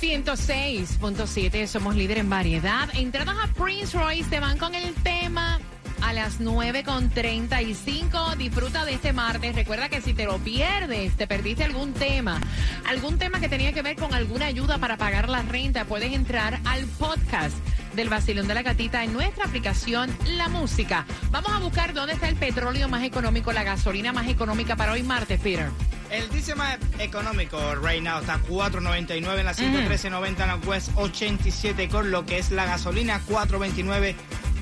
106.7 somos líder en variedad. Entrados a Prince Royce te van con el tema a las 9.35. Disfruta de este martes. Recuerda que si te lo pierdes, te perdiste algún tema, algún tema que tenía que ver con alguna ayuda para pagar la renta, puedes entrar al podcast del Vacilón de la Gatita en nuestra aplicación La Música. Vamos a buscar dónde está el petróleo más económico, la gasolina más económica para hoy martes, Peter. El diésel más económico right now está 4.99 en la 113.90 en la West 87 con lo que es la gasolina 4.29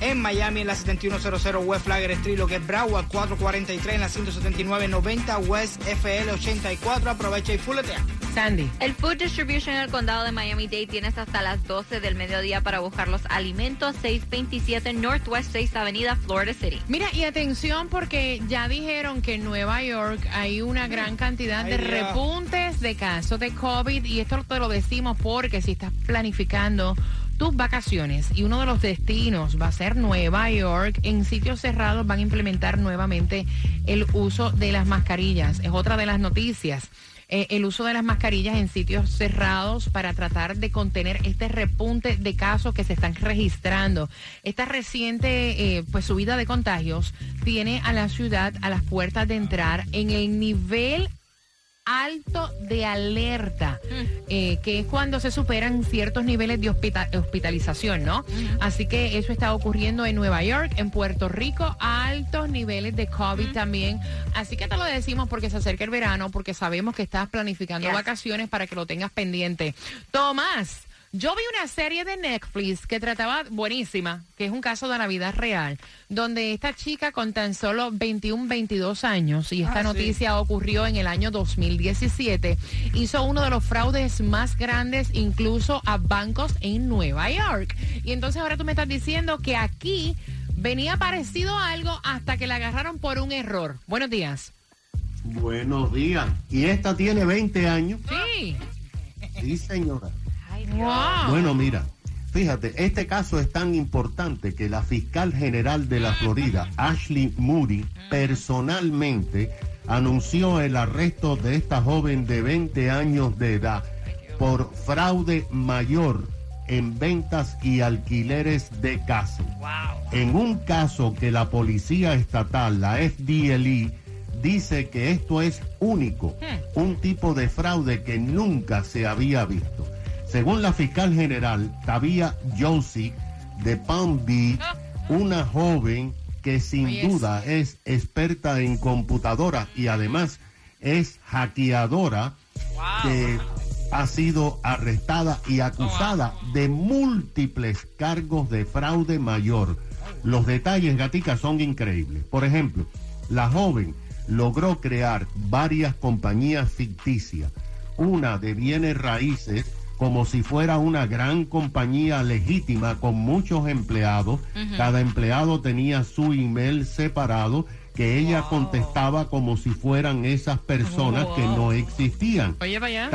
en Miami en la 7100 West Flagger Street, lo que es Broward 443 en la 179.90 West FL 84. Aprovecha y fuletea. Sandy. El Food Distribution en el condado de Miami-Dade tienes hasta las 12 del mediodía para buscar los alimentos 627 Northwest 6 Avenida, Florida City. Mira, y atención porque ya dijeron que en Nueva York hay una gran cantidad de repuntes de casos de COVID y esto te lo decimos porque si estás planificando tus vacaciones y uno de los destinos va a ser Nueva York, en sitios cerrados van a implementar nuevamente el uso de las mascarillas. Es otra de las noticias. Eh, el uso de las mascarillas en sitios cerrados para tratar de contener este repunte de casos que se están registrando. Esta reciente eh, pues subida de contagios tiene a la ciudad a las puertas de entrar en el nivel alto de alerta, eh, que es cuando se superan ciertos niveles de hospita- hospitalización, ¿no? Así que eso está ocurriendo en Nueva York, en Puerto Rico, altos niveles de COVID también. Así que te lo decimos porque se acerca el verano, porque sabemos que estás planificando Yes. vacaciones para que lo tengas pendiente. Tomás. Yo vi una serie de Netflix que trataba, buenísima, que es un caso de la vida real, donde esta chica con tan solo 21, 22 años, y esta Ah, sí. noticia ocurrió en el año 2017, hizo uno de los fraudes más grandes incluso a bancos en Nueva York. Y entonces ahora tú me estás diciendo que aquí venía parecido a algo hasta que la agarraron por un error. Buenos días. Buenos días. Y esta tiene 20 años. Sí. Sí, señora. Ay, Wow. Bueno, mira, fíjate, este caso es tan importante que la fiscal general de la Florida, Ashley Moody, personalmente anunció el arresto de esta joven de 20 años de edad por fraude mayor en ventas y alquileres de casa. En un caso que la policía estatal, la FDLE, dice que esto es único, un tipo de fraude que nunca se había visto. Según la fiscal general Tavia Josie de Palm Beach, una joven que sin Oye, duda es experta en computadoras y además es hackeadora, que ha sido arrestada y acusada de múltiples cargos de fraude mayor. Los detalles, Gatica, son increíbles. Por ejemplo, la joven logró crear varias compañías ficticias, una de bienes raíces, como si fuera una gran compañía legítima con muchos empleados. Cada empleado tenía su email separado que ella contestaba como si fueran esas personas que no existían. Oye, vaya.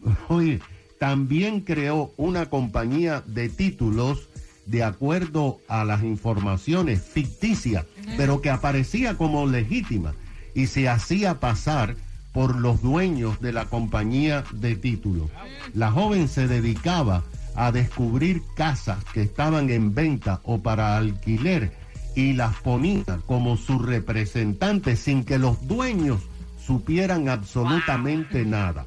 Oye, también creó una compañía de títulos de acuerdo a las informaciones ficticias, pero que aparecía como legítima y se hacía pasar por los dueños de la compañía de títulos. La joven se dedicaba a descubrir casas que estaban en venta o para alquiler y las ponía como su representante sin que los dueños supieran absolutamente nada.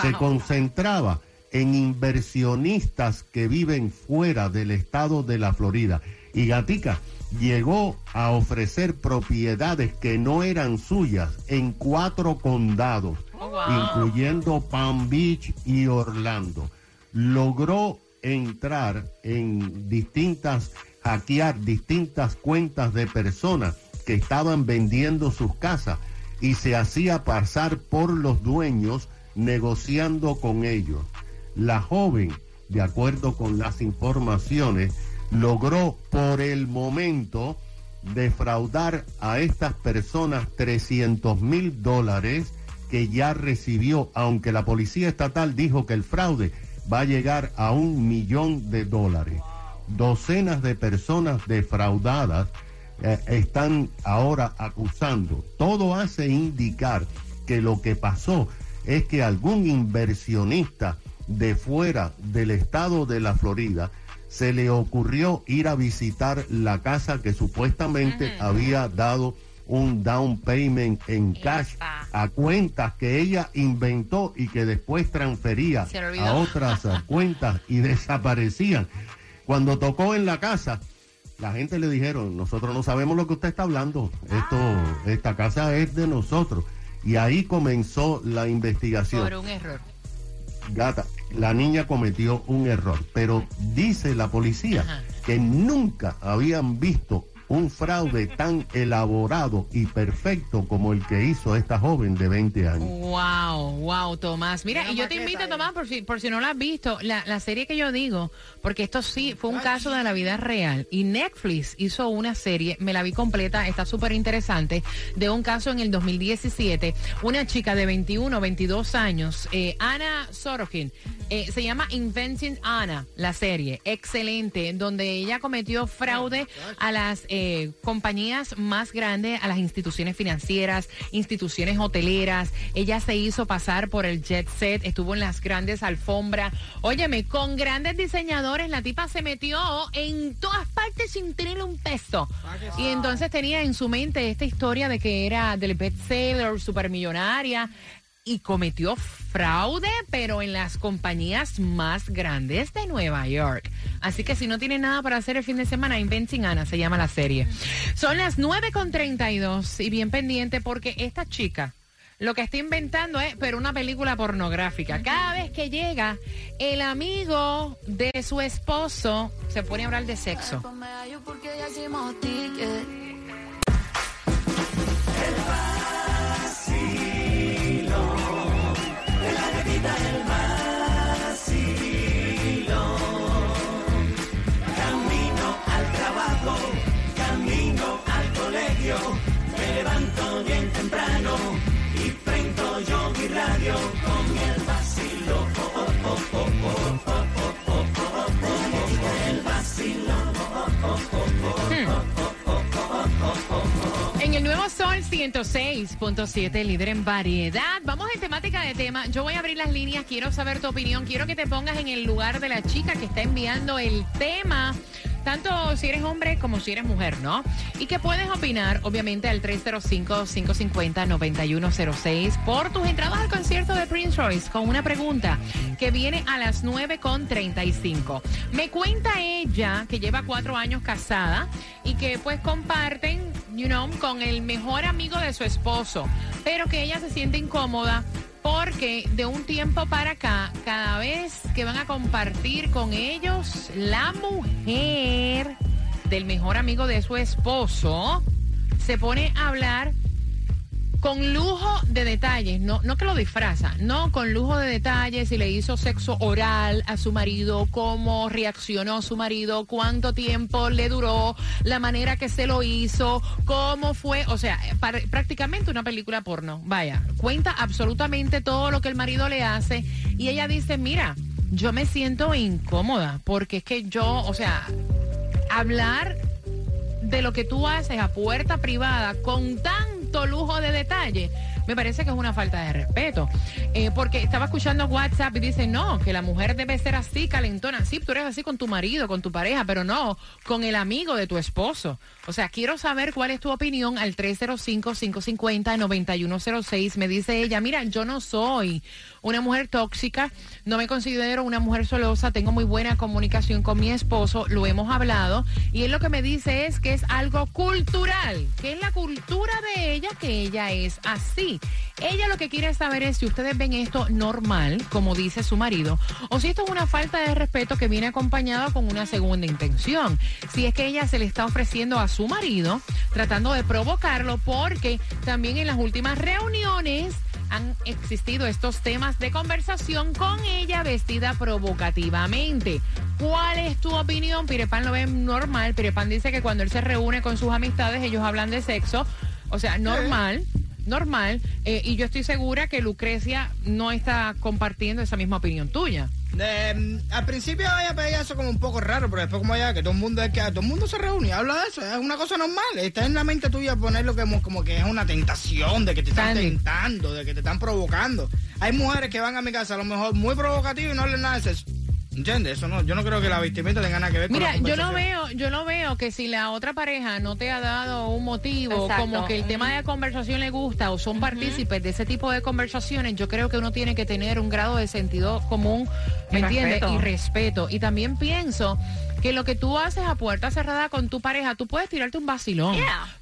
Se concentraba en inversionistas que viven fuera del estado de la Florida. Y Gatica llegó a ofrecer propiedades que no eran suyas en cuatro condados, incluyendo Palm Beach y Orlando. Logró entrar en distintas, hackear distintas cuentas de personas que estaban vendiendo sus casas y se hacía pasar por los dueños negociando con ellos. La joven, de acuerdo con las informaciones, logró por el momento defraudar a estas personas 300 mil dólares que ya recibió, aunque la policía estatal dijo que el fraude va a llegar a un millón de dólares. Docenas de personas defraudadas eh, están ahora acusando. Todo hace indicar que lo que pasó es que algún inversionista de fuera del estado de la Florida se le ocurrió ir a visitar la casa que supuestamente había dado un down payment en cash a cuentas que ella inventó y que después transfería a otras cuentas y desaparecían. Cuando tocó en la casa, la gente le dijeron, nosotros no sabemos lo que usted está hablando, esto, ah. esta casa es de nosotros. Y ahí comenzó la investigación. Por un error. Gata, la niña cometió un error, pero dice la policía que nunca habían visto un fraude tan elaborado y perfecto como el que hizo esta joven de 20 años. Wow, wow, Tomás. Mira, y yo te invito, Tomás, por si, por si no lo has visto, la, la serie que yo digo, porque esto sí fue un caso de la vida real. Y Netflix hizo una serie, me la vi completa, está súper interesante, de un caso en el 2017. Una chica de 21, 22 años, eh, Ana Sorokin, eh, se llama Inventing Anna, la serie. Excelente, donde ella cometió fraude a las eh, compañías más grandes, a las instituciones financieras, instituciones hoteleras. Ella se hizo pasar por el jet set, estuvo en las grandes alfombras. Óyeme, con grandes diseñadores, la tipa se metió en todas partes sin tener un peso. Y entonces tenía en su mente esta historia de que era del bestseller, supermillonaria y cometió fraude, pero en las compañías más grandes de Nueva York. Así que si no tiene nada para hacer el fin de semana, Inventing Anna se llama la serie. Son las 9.32 y bien pendiente porque esta chica lo que está inventando es, pero una película pornográfica. Cada vez que llega el amigo de su esposo, se pone a hablar de sexo. En el nuevo Sol 106.7, líder en variedad. Vamos en temática de tema. Yo voy a abrir las líneas, quiero saber tu opinión, quiero que te pongas en el lugar de la chica que está enviando el tema tanto si eres hombre como si eres mujer, ¿no? Y que puedes opinar, obviamente, al 305-550-9106 por tus entradas al concierto de Prince Royce con una pregunta que viene a las 9.35. Me cuenta ella que lleva cuatro años casada y que pues comparten, you know, con el mejor amigo de su esposo, pero que ella se siente incómoda porque de un tiempo para acá, cada vez que van a compartir con ellos, la mujer del mejor amigo de su esposo se pone a hablar con lujo de detalles, no, no que lo disfraza, no, con lujo de detalles, si le hizo sexo oral a su marido, cómo reaccionó su marido, cuánto tiempo le duró, la manera que se lo hizo, cómo fue, o sea, prácticamente una película porno, vaya, cuenta absolutamente todo lo que el marido le hace y ella dice, mira, yo me siento incómoda porque es que yo, o sea, hablar de lo que tú haces a puerta privada con tan lujo de detalle, me parece que es una falta de respeto. Eh, porque estaba escuchando WhatsApp y dice, no, que la mujer debe ser así, calentona. Sí, tú eres así con tu marido, con tu pareja, pero no con el amigo de tu esposo. O sea, quiero saber cuál es tu opinión al 305-550-9106. Me dice ella, mira, yo no soy una mujer tóxica, no me considero una mujer solosa, tengo muy buena comunicación con mi esposo, lo hemos hablado, y él lo que me dice es que es algo cultural, que es la cultura de ella, que ella es así. Ella lo que quiere saber es si ustedes ven esto normal, como dice su marido, o si esto es una falta de respeto que viene acompañada con una segunda intención. Si es que ella se le está ofreciendo a su marido, tratando de provocarlo, porque también en las últimas reuniones han existido estos temas de conversación con ella vestida provocativamente. ¿Cuál es tu opinión? Pirepan lo ve normal. Pirepan dice que cuando él se reúne con sus amistades, ellos hablan de sexo. O sea, normal normal. Eh, y yo estoy segura que Lucrecia no está compartiendo esa misma opinión tuya. Eh, al principio ella veía eso como un poco raro, pero después como ya que todo el mundo es que todo el mundo se reúne y habla de eso, es una cosa normal. Está en la mente tuya ponerlo como, como que es una tentación, de que te están tentando, de que te están provocando. Hay mujeres que van a mi casa a lo mejor muy provocativas y no hablan nada de eso. ¿Entiendes? Eso no, yo no creo que la vestimenta tenga nada que ver con Mira, yo no veo, yo no veo que si la otra pareja no te ha dado un motivo, como que el tema de la conversación le gusta o son partícipes de ese tipo de conversaciones, yo creo que uno tiene que tener un grado de sentido común, ¿me entiendes? Y respeto. Y también pienso que lo que tú haces a puerta cerrada con tu pareja, tú puedes tirarte un vacilón.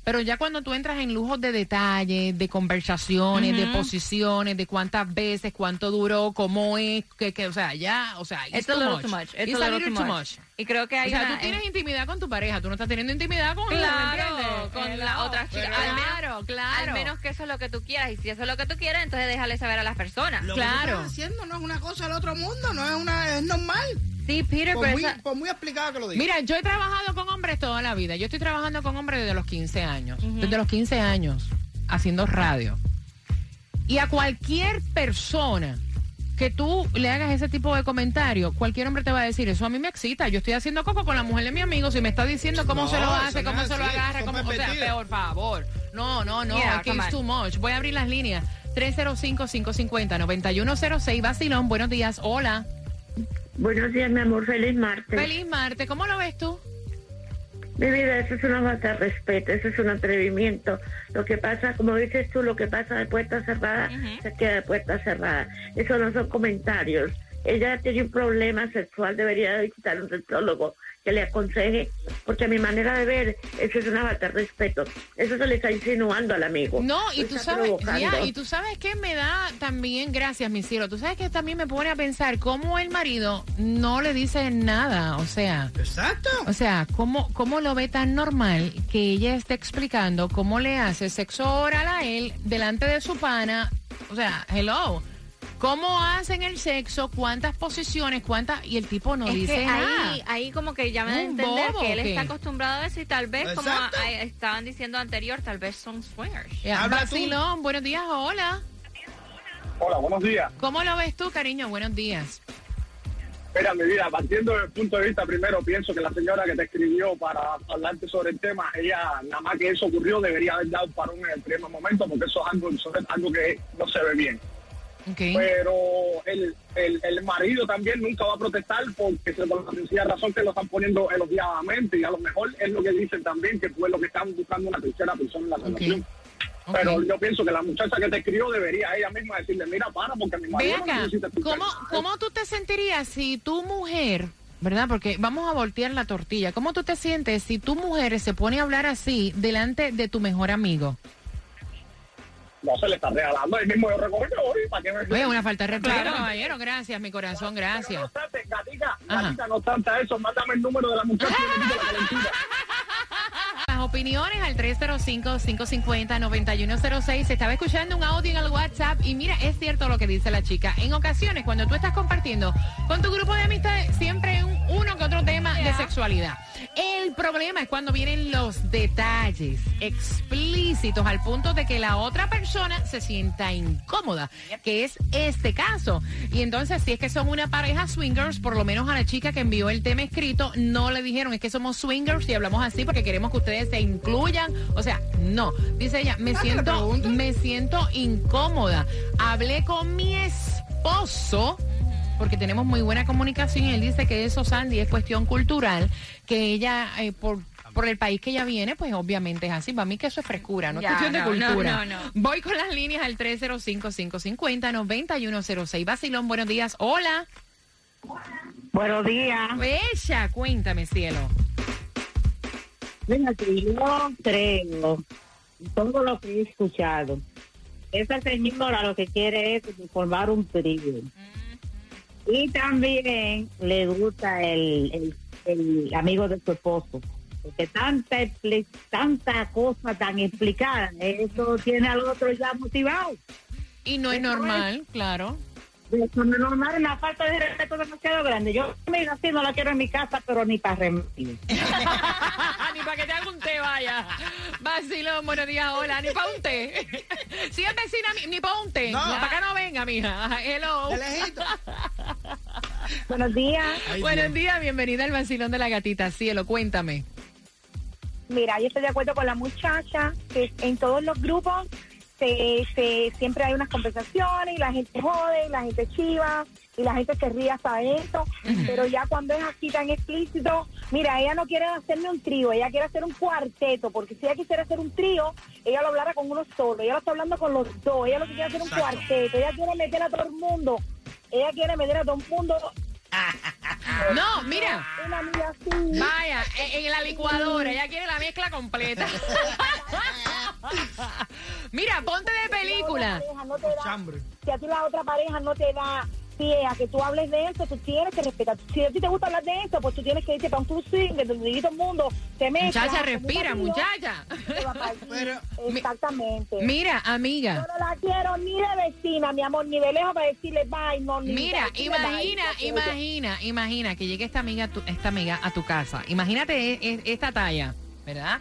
Pero ya cuando tú entras en lujos de detalles, de conversaciones, de posiciones, de cuántas veces, cuánto duró, cómo es, que, que o sea, ya, o sea, it's, too, much. too much. It's, a little, too, much. Y creo que hay O sea, tú tienes intimidad con tu pareja, tú no estás teniendo intimidad con claro, con la otra chica. Claro, claro. Al menos que eso es lo que tú quieras. Y si eso es lo que tú quieres, entonces déjale saber a las personas. Lo claro. que estás haciendo no es una cosa del otro mundo, no es una, es normal. Sí, Peter, por, muy, muy explicado que lo diga. Mira, yo he trabajado con hombres toda la vida. Yo estoy trabajando con hombres desde los 15 años. Desde los 15 años, haciendo radio. Y a cualquier persona que tú le hagas ese tipo de comentario, cualquier hombre te va a decir, eso a mí me excita. Yo estoy haciendo coco con la mujer de mi amigo, si me está diciendo cómo se lo hace, cómo se lo agarra, cómo, o sea, por favor. No, no, no, yeah, it's too much. Voy a abrir las líneas. 305-550-9106, Basilón, buenos días, hola. Buenos días, mi amor. Feliz martes. Feliz martes. ¿Cómo lo ves tú? Mi vida, eso es una falta de respeto, eso es un atrevimiento. Lo que pasa, como dices tú, lo que pasa de puerta cerrada, se queda de puerta cerrada. Eso no son comentarios. Ella tiene un problema sexual, debería visitar un sexólogo que le aconseje, porque a mi manera de ver, eso es una falta de respeto. Eso se le está insinuando al amigo. No, y tú sabes, y tú sabes que me da también, gracias, mi cielo, tú sabes que también me pone a pensar cómo el marido no le dice nada, o sea. Exacto. O sea, cómo, cómo lo ve tan normal que ella esté explicando cómo le hace sexo oral a él delante de su pana. O sea, hello. ¿Cómo hacen el sexo? ¿Cuántas posiciones? ¿Cuántas? Y el tipo no dice nada. Ahí, ahí como que ya me da a entender que él está acostumbrado a eso y tal vez, como estaban diciendo anterior, tal vez son swingers. Habla Silón, buenos días, hola. Hola, buenos días. ¿Cómo lo ves tú, cariño? Buenos días. Mira, mi vida, partiendo del punto de vista, primero pienso que la señora que te escribió para hablarte sobre el tema, ella, nada más que eso ocurrió, debería haber dado para un en el primer momento, porque eso es algo, eso es algo que no se ve bien. Pero el, el, marido también nunca va a protestar porque se por la sencilla razón que lo están poniendo elogiadamente y a lo mejor es lo que dicen también que fue lo que están buscando una tercera persona en la relación. Pero yo pienso que la muchacha que te escribió debería ella misma decirle, mira, para, porque mi marido no ¿cómo, ¿Cómo tú te sentirías si tu mujer, verdad? Porque vamos a voltear la tortilla. ¿Cómo tú te sientes si tu mujer se pone a hablar así delante de tu mejor amigo? No se le está regalando ahí mismo yo recogí hoy para que me Oye, una falta de respeto, caballero, gracias, mi corazón, gracias. no obstante, gatita, gatita, no obstante eso, mándame el número de la muchacha Las opiniones al 305-550-9106. Se estaba escuchando un audio en el WhatsApp y mira, es cierto lo que dice la chica. En ocasiones, cuando tú estás compartiendo con tu grupo de amistades, siempre un, uno que otro tema de sexualidad. El problema es cuando vienen los detalles explícitos al punto de que la otra persona se sienta incómoda, que es este caso. Y entonces, si es que son una pareja swingers, por lo menos a la chica que envió el tema escrito, no le dijeron, es que somos swingers y hablamos así porque queremos que ustedes se incluyan. O sea, no. Dice ella, me siento, me siento incómoda. Hablé con mi esposo porque tenemos muy buena comunicación y él dice que eso, Sandy, es cuestión cultural, que ella, eh, por por el país que ella viene, pues obviamente es así. Para mí que eso es frescura, no es cuestión de cultura. Voy con las líneas al 305-550-9106. Basilón, buenos días. Hola. Buenos días. Bella, cuéntame, cielo. Mira, yo creo, todo lo que he escuchado, esa señora lo que quiere es formar un trío. Y también le gusta el, amigo de su esposo. Porque tanta, tanta cosa tan explicada, eso tiene al otro ya motivado. Y no es normal, claro. No es normal, una falta de respeto demasiado grande. Yo me así, no la quiero en mi casa, pero ni para remedio. ni para que te haga un té, vaya. Vacilón, buenos días, hola, ni para un té. Si es vecina, ni- ni para un té. No. Para acá no venga, mija. Hello. De lejito. Buenos días. Ay, Buenos días, bienvenida al vacilón de la gatita. Cielo, cuéntame. Mira, yo estoy de acuerdo con la muchacha que en todos los grupos se, se- siempre hay unas conversaciones y la gente jode y la gente chiva y la gente se ríe hasta eso, pero ya cuando es así tan explícito, mira, ella no quiere hacerme un trío, ella quiere hacer un cuarteto, porque si ella quisiera hacer un trío, ella lo hablara con uno solo, ella lo está hablando con los dos, ella lo que quiere hacer un Exacto. cuarteto, ella quiere meter a todo el mundo, ella quiere meter a todo el mundo No, mira. una amiga así. Vaya, en, en la licuadora, ella quiere la mezcla completa. Mira, ponte de película. no te da- si a ti la otra pareja no te da pie a que tú hables de eso, tú tienes que respetar. Si a ti te gusta hablar de eso, pues tú tienes que irte para un club swing, donde todo el mundo se mezcla. Muchacha, respira, marido, muchacha. te. Pero- Exactamente. Mira, amiga. Yo no la quiero ni de vecina, mi amor, ni de lejos para decirle bye, no, ni Mira, bye. imagina, imagina, imagina que llegue esta amiga, tu- esta amiga a tu casa. Imagínate e- e- esta talla, ¿verdad?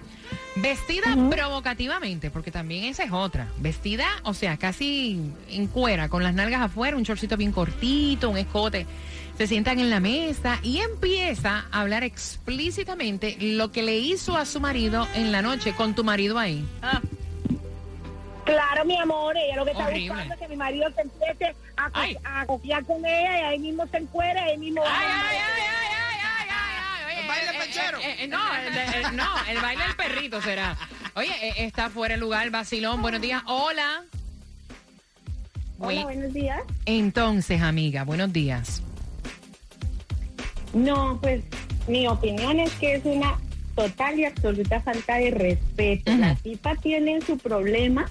Vestida provocativamente, porque también esa es otra. Vestida, o sea, casi en cuera, con las nalgas afuera, un shortcito bien cortito, un escote. Se sientan en la mesa y empieza a hablar explícitamente lo que le hizo a su marido en la noche con tu marido ahí. Ah, Claro, mi amor, ella lo que está Horrible. buscando es que mi marido se empiece a, co- a copiar con ella y ahí mismo se encuera, ahí mismo... Ay, ay, ay, baile Eh, eh, pechero. eh, eh, no, el, no, el baile del perrito será. Oye, eh, está fuera el lugar, vacilón. Buenos días. Hola. Hola, buenos días. Entonces, amiga, buenos días. No, pues mi opinión es que es una total y absoluta falta de respeto. La tipa tiene su problema,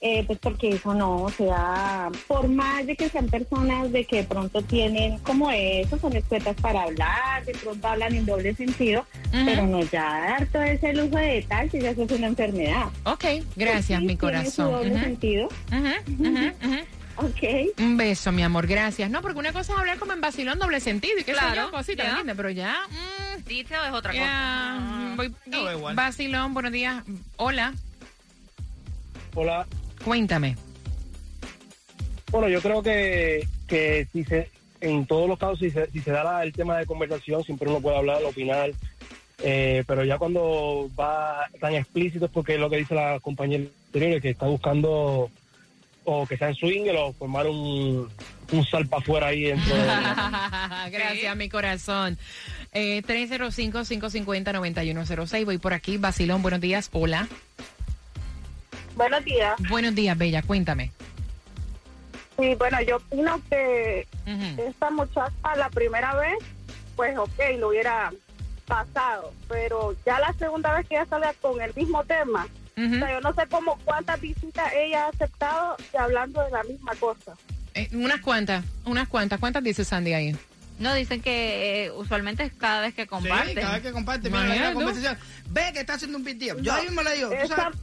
eh, pues porque eso no, o sea, por más de que sean personas de que de pronto tienen como eso, son expertas para hablar, de pronto hablan en doble sentido, pero no ya dar todo ese lujo de detalles, si eso es una enfermedad. Ok, gracias, Sí, mi Tiene su corazón. doble Ujú, sentido. ujú, ujú, ujú. Ok. Un beso, mi amor, gracias. No, porque una cosa es hablar como en vacilón doble sentido y sé Claro, yo, cosita. ¿entiendes? Pero ya, mm, detail es otra cosa. voy, No, da igual. vacilón, buenos días. Hola, Hola. Cuéntame. Bueno, yo creo que, que si se, en todos los casos, si se, si se da la- el tema de conversación, siempre uno puede hablar, opinar, eh, pero ya cuando va tan explícito es porque es lo que dice la compañera anterior, que está buscando o que sea en swing o formar un, un salpa afuera ahí dentro de Gracias, mi corazón. Eh, 305-550-9106. Voy por aquí. Basilón, buenos días. Hola. Buenos días. Buenos días, Bella. Cuéntame. Sí, bueno, yo opino que esta muchacha la primera vez, pues ok, lo hubiera pasado, pero ya la segunda vez que ella sale con el mismo tema, o sea, yo no sé cómo cuántas visitas ella ha aceptado y hablando de la misma cosa. Eh, unas cuantas, unas cuantas. ¿Cuántas dice Sandy ahí? No, dicen que eh, usualmente es cada vez que Sí, comparten. cada vez que comparte, mira, la tú. conversación. Ve que está haciendo un deal. Yo ahí mismo le digo, tú Esa, sabes.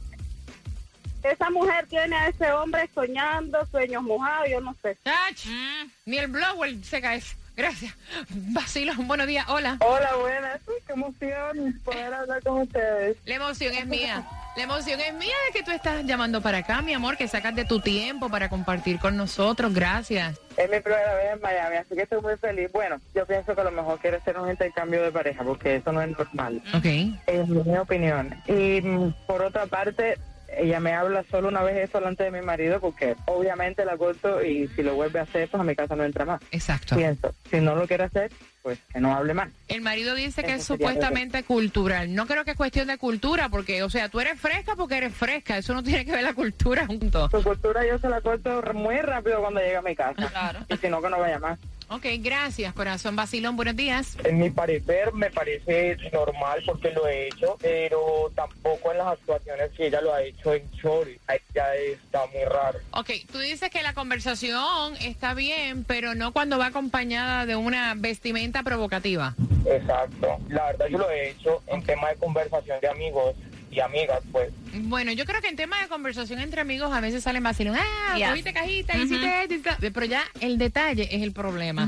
Esa mujer tiene a ese hombre soñando, sueños mojados, yo no sé. Ach, Mm, Ni el blower seca eso. Gracias. Basilón, buenos días. Hola. Hola, buenas, qué emoción poder hablar con ustedes. La emoción es mía. La emoción es mía de que tú estás llamando para acá, mi amor, que sacas de tu tiempo para compartir con nosotros. Gracias. Es mi primera vez en Miami, así que estoy muy feliz. Bueno, yo pienso que a lo mejor quiere hacer un intercambio de pareja, porque eso no es normal. Ok. Es mi opinión. Y mm, por otra parte, ella me habla solo una vez eso delante de mi marido, porque obviamente la corto y si lo vuelve a hacer, pues a mi casa no entra más. Exacto. Pienso, si no lo quiere hacer, pues que no hable más. El marido dice que es supuestamente cultural. No creo que es cuestión de cultura, porque, o sea, tú eres fresca porque eres fresca. Eso no tiene que ver la cultura junto. Su cultura yo se la corto muy rápido cuando llega a mi casa. Claro. Y si no, que no vaya más. Ok, gracias, corazón. Basilón, buenos días. En mi parecer me parece normal porque lo he hecho, pero tampoco en las actuaciones que ella lo ha hecho en Chori. Ya está muy raro. Ok, tú dices que la conversación está bien, pero no cuando va acompañada de una vestimenta provocativa. Exacto. La verdad yo lo he hecho en tema de conversación de amigos y amigas, pues. Bueno, yo creo que en tema de conversación entre amigos a veces salen vacilón. Ah, Yeah. cogiste cajita, hiciste esto, hiciste- Pero ya el detalle es el problema.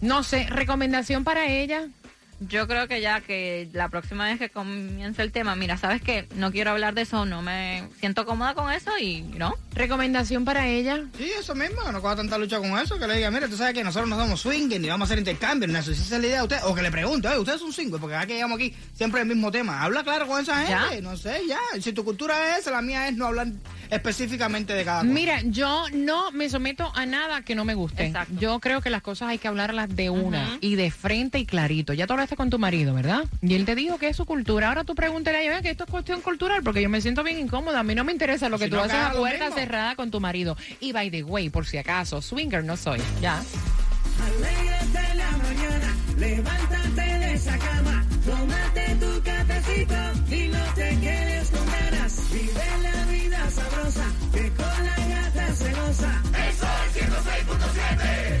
No sé, recomendación para ella. Yo creo que ya que la próxima vez que comience el tema, mira, sabes que no quiero hablar de eso, no me siento cómoda con eso y no. Recomendación para ella. Sí, eso mismo, que no coja tanta lucha con eso, que le diga, mira, tú sabes que nosotros no somos swinging ni vamos a hacer intercambio, no sé si esa es la idea de usted, o que le pregunte, oye, ustedes son swingers, porque cada que llegamos aquí siempre el mismo tema, habla claro con esa gente, Ya. no sé, ya, si tu cultura es esa, la mía es no hablar específicamente de cada cosa. Mira, yo no me someto a nada que no me guste. Exacto. Yo creo que las cosas hay que hablarlas de una y de frente y clarito. Ya tú hablaste con tu marido, ¿verdad? Y él te dijo que es su cultura. Ahora tú pregúntale a ella que esto es cuestión cultural porque yo me siento bien incómoda. A mí no me interesa lo que Si tú no, haces a puerta mismo. cerrada con tu marido. Y by the way, por si acaso, swinger no soy. Ya. Alégrate la mañana, levántate de esa cama, tómate tu cafecito y no te quedes con ganas. Vive la vida sabrosa, que con la gata se goza. Eso es 106.7.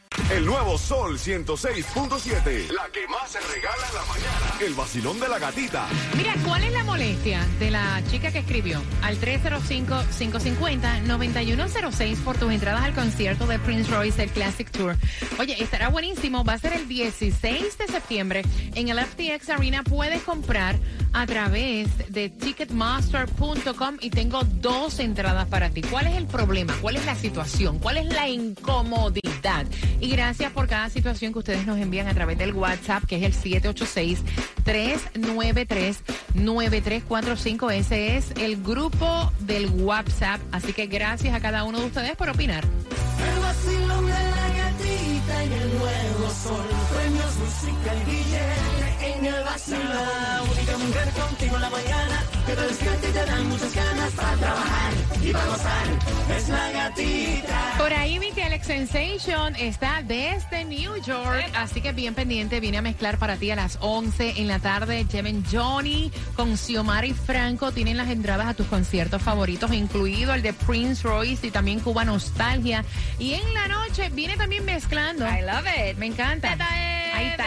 El nuevo Sol 106.7. La que más se regala en la mañana. El vacilón de la gatita. Mira, ¿cuál es la molestia de la chica que escribió al 305-550-9106 por tus entradas al concierto de Prince Royce, el Classic Tour? Oye, estará buenísimo. Va a ser el 16 de septiembre en el FTX Arena. Puedes comprar a través de ticketmaster.com y tengo dos entradas para ti. ¿Cuál es el problema? ¿Cuál es la situación? ¿Cuál es la incomodidad? Gracias por cada situación que ustedes nos envían a través del WhatsApp, que es el 786-393-9345. Ese es el grupo del WhatsApp. Así que gracias a cada uno de ustedes por opinar. El vacilón de la gatita en el nuevo sol. Premios, música y billete en el vacilón. La única mujer contigo en la mañana que te despierta y te dan muchas ganas para trabajar y para gozar. Es la gatita. Por ahí vi que Alex Sensation está desde New York, así que bien pendiente, viene a mezclar para ti a las 11 en la tarde. Lleven Johnny con Xiomara Franco, tienen las entradas a tus conciertos favoritos, incluido el de Prince Royce y también Cuba Nostalgia. Y en la noche viene también mezclando. I love it. Me encanta. Ahí está.